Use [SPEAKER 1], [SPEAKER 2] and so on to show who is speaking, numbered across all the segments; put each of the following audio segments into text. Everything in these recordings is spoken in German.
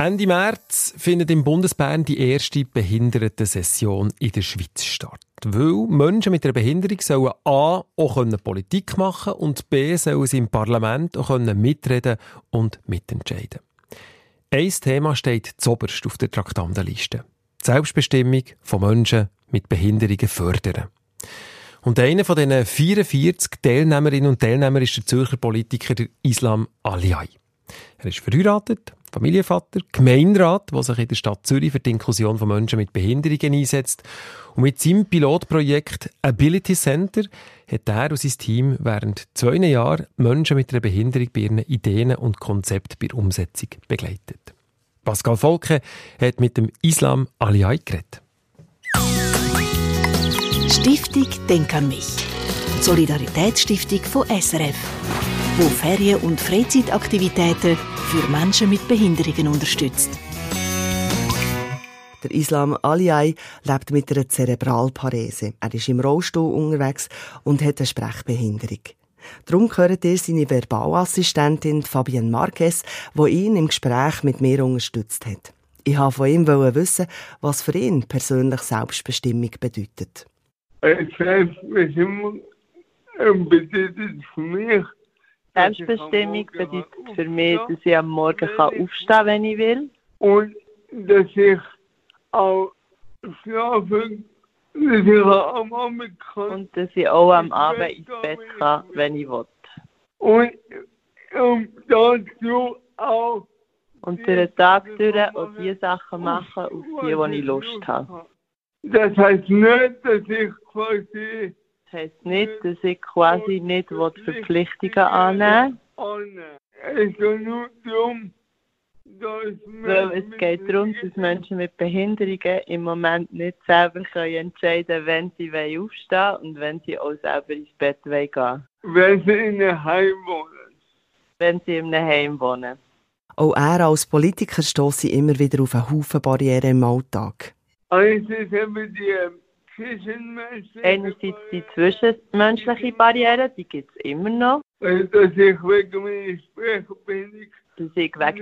[SPEAKER 1] Ende März findet im Bundesbern die erste Behindertensession in der Schweiz statt. Weil Menschen mit einer Behinderung sollen A. auch Politik machen und B. sollen sie im Parlament auch mitreden und mitentscheiden Ein Thema steht zoberst auf der Traktandenliste. Die Selbstbestimmung von Menschen mit Behinderungen fördern. Und einer von diesen 44 Teilnehmerinnen und Teilnehmern ist der Zürcher Politiker Islam Aliay. Er ist verheiratet, Familienvater, Gemeinderat, der sich in der Stadt Zürich für die Inklusion von Menschen mit Behinderungen einsetzt. Und mit seinem Pilotprojekt Ability Center hat er und sein Team während zwei Jahren Menschen mit einer Behinderung bei ihren Ideen und Konzepten bei der Umsetzung begleitet. Pascal Volke hat mit dem Islam Aliay geredet.
[SPEAKER 2] Stiftung Denk an mich. Solidaritätsstiftung von SRF, wo Ferien- und Freizeitaktivitäten für Menschen mit Behinderungen unterstützt.
[SPEAKER 3] Der Islam Aliay lebt mit einer Zerebralparese. Er ist im Rollstuhl unterwegs und hat eine Sprechbehinderung. Darum gehört ihr seine Verbalassistentin Fabienne Marquez, die ihn im Gespräch mit mir unterstützt hat. Ich wollte von ihm wissen, was für ihn persönlich Selbstbestimmung bedeutet.
[SPEAKER 4] Selbstbestimmung bedeutet für mich,
[SPEAKER 5] Selbstbestimmung bedeutet für mich, dass ich am Morgen aufstehen kann, wenn ich will.
[SPEAKER 4] Und dass ich auch schlafen dass ich am Abend kann.
[SPEAKER 5] Und dass ich auch am Abend ins Bett kann, wenn ich will.
[SPEAKER 4] Und um dazu auch
[SPEAKER 5] und den Tag durch auch die Sachen machen, auf die, die ich Lust habe.
[SPEAKER 4] Das heißt nicht, dass ich quasi
[SPEAKER 5] heisst nicht, dass ich quasi nicht Verpflichtungen annehmen
[SPEAKER 4] Es geht nur darum, dass
[SPEAKER 5] Weil es geht darum, dass Menschen mit Behinderungen im Moment nicht selber können entscheiden können, wenn sie aufstehen wollen und wenn sie auch selber ins Bett gehen wollen.
[SPEAKER 4] Wenn sie in einem Heim wohnen.
[SPEAKER 5] Wenn sie in einem Heim wohnen.
[SPEAKER 3] Auch er als Politiker stößt immer wieder auf einen Haufen Barrieren im Alltag.
[SPEAKER 4] Einerseits haben wir die
[SPEAKER 5] Einerseits die zwischenmenschliche Barriere, die gibt es immer noch.
[SPEAKER 4] Dass ich wegen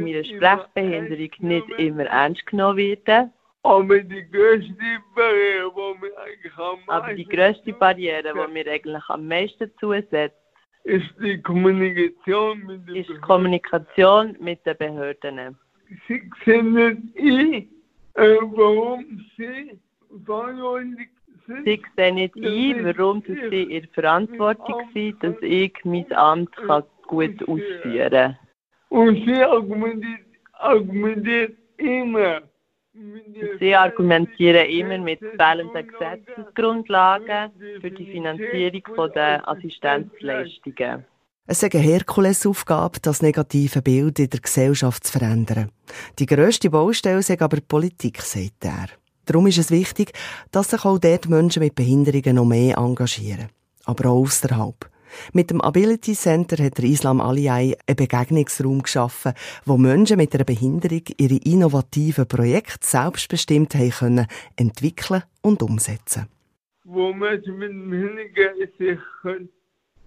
[SPEAKER 4] meiner Sprechbehinderung,
[SPEAKER 5] nicht immer ernst genommen werde.
[SPEAKER 4] Aber die grösste Barriere, die mir eigentlich am meisten
[SPEAKER 5] Aber die grösste Barriere, die mir eigentlich am meisten zusetzt,
[SPEAKER 4] ist die Kommunikation mit den
[SPEAKER 5] ist Kommunikation mit den Behörden.
[SPEAKER 4] Sie sehen nicht ein, äh, warum sie verantwortlich
[SPEAKER 5] Sie sehen nicht ein, warum sie in der Verantwortung sind, dass ich mein Amt kann gut ausführen kann.
[SPEAKER 4] Und sie argumentiert, argumentiert immer.
[SPEAKER 5] Sie argumentieren immer mit fehlenden Gesetzesgrundlagen für die Finanzierung der Assistenzleistungen.
[SPEAKER 3] Es ist eine Herkulesaufgabe, das negative Bild in der Gesellschaft zu verändern. Die grösste Baustelle ist aber die Politik, sagt er. Darum ist es wichtig, dass sich auch dort Menschen mit Behinderungen noch mehr engagieren. Aber auch außerhalb. Mit dem Ability Center hat der Islam Aliyai einen Begegnungsraum geschaffen, wo Menschen mit einer Behinderung ihre innovativen Projekte selbstbestimmt haben können entwickeln und umsetzen.
[SPEAKER 4] Wo Menschen mit Behinderungen sich können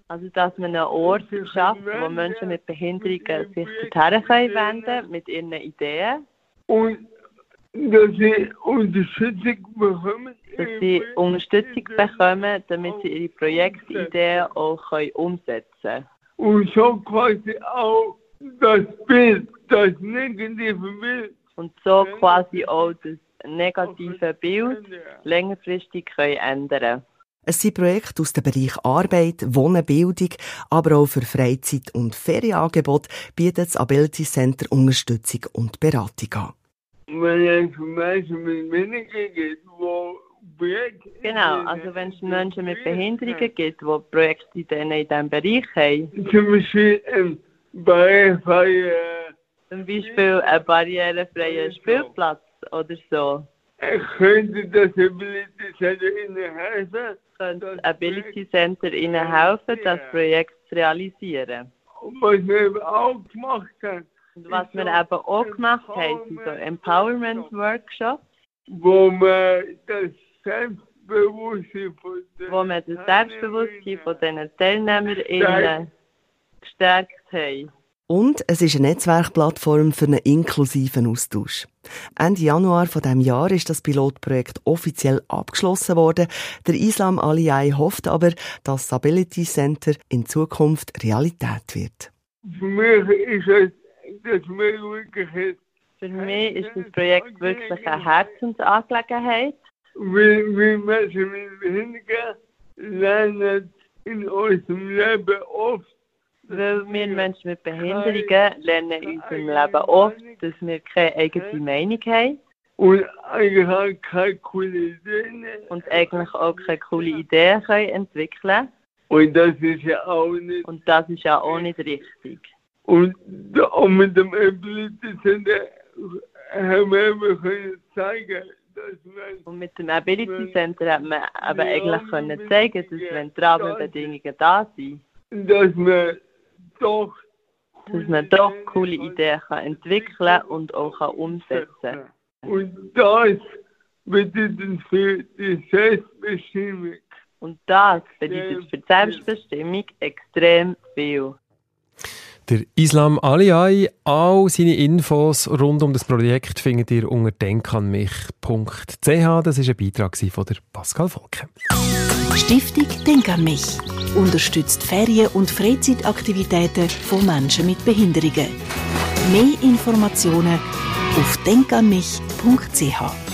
[SPEAKER 5] also, dass man einen Ort schafft, wo Menschen mit Behinderungen sich dorthin wenden können mit ihren Ideen.
[SPEAKER 4] Und dass sie Unterstützung bekommen.
[SPEAKER 5] Dass sie Unterstützung bekommen, damit sie ihre Projektideen auch können umsetzen können.
[SPEAKER 4] Und so quasi auch das Bild, das negative Bild.
[SPEAKER 5] Und so quasi auch das negative Bild längerfristig können ändern
[SPEAKER 3] es sind Projekte aus dem Bereich Arbeit, Wohnen, Bildung, aber auch für Freizeit- und Ferienangebote bietet das Ability Center Unterstützung und Beratung an
[SPEAKER 4] wenn es Menschen mit Behinderungen gibt, wo Projekte...
[SPEAKER 5] Genau, also wenn es Menschen mit Behinderungen gibt, die Projekte in diesem Bereich haben.
[SPEAKER 4] Zum Beispiel ein barrierefreier...
[SPEAKER 5] Zum Beispiel ein barrierefreier Spielplatz oder so.
[SPEAKER 4] Könnte das Ability Center Ihnen helfen?
[SPEAKER 5] Könnte das Ability Center Ihnen helfen, das Projekt zu realisieren?
[SPEAKER 4] Was wir auch gemacht haben,
[SPEAKER 5] und was wir eben auch gemacht haben, sind so Empowerment-Workshops.
[SPEAKER 4] Wo wir das Selbstbewusstsein von
[SPEAKER 5] den, wo wir das Selbstbewusstsein von diesen TeilnehmerInnen gestärkt haben.
[SPEAKER 3] Und es ist eine Netzwerkplattform für einen inklusiven Austausch. Ende Januar von dem Jahr ist das Pilotprojekt offiziell abgeschlossen worden. Der Islam Aliyai hofft aber, dass das Ability Center in Zukunft Realität wird.
[SPEAKER 4] Für mich ist es,
[SPEAKER 5] Für mich ist das Projekt wirklich eine Herzensangelegenheit.
[SPEAKER 4] wie, wie Menschen mit Behinderungen lernen in unserem Leben oft
[SPEAKER 5] Weil wir Menschen mit Behinderungen lernen in unserem Leben oft, dass wir keine eigene Meinung haben
[SPEAKER 4] und eigentlich auch keine coole Ideen.
[SPEAKER 5] und eigentlich auch keine coole Ideen können entwickeln
[SPEAKER 4] Und das ist ja auch nicht.
[SPEAKER 5] Und das ist ja auch nicht richtig.
[SPEAKER 4] Und auch mit dem Ability Center haben wir eben können zeigen,
[SPEAKER 5] Und mit dem Ability Center hat man aber eigentlich können zeigen, dass wenn die Rahmenbedingungen da sind,
[SPEAKER 4] dass man doch
[SPEAKER 5] dass man doch coole Ideen kann entwickeln und auch kann umsetzen kann.
[SPEAKER 4] Und das bedeutet für die Selbstbestimmung.
[SPEAKER 5] Und das bedeutet für die Selbstbestimmung extrem viel.
[SPEAKER 1] Der Islam Aliyai, all seine Infos rund um das Projekt findet ihr unter denkanmich.ch. Das ist ein Beitrag von der Pascal Volke.
[SPEAKER 2] Stiftung Denk an mich unterstützt Ferien- und Freizeitaktivitäten von Menschen mit Behinderungen. Mehr Informationen auf denkanmich.ch.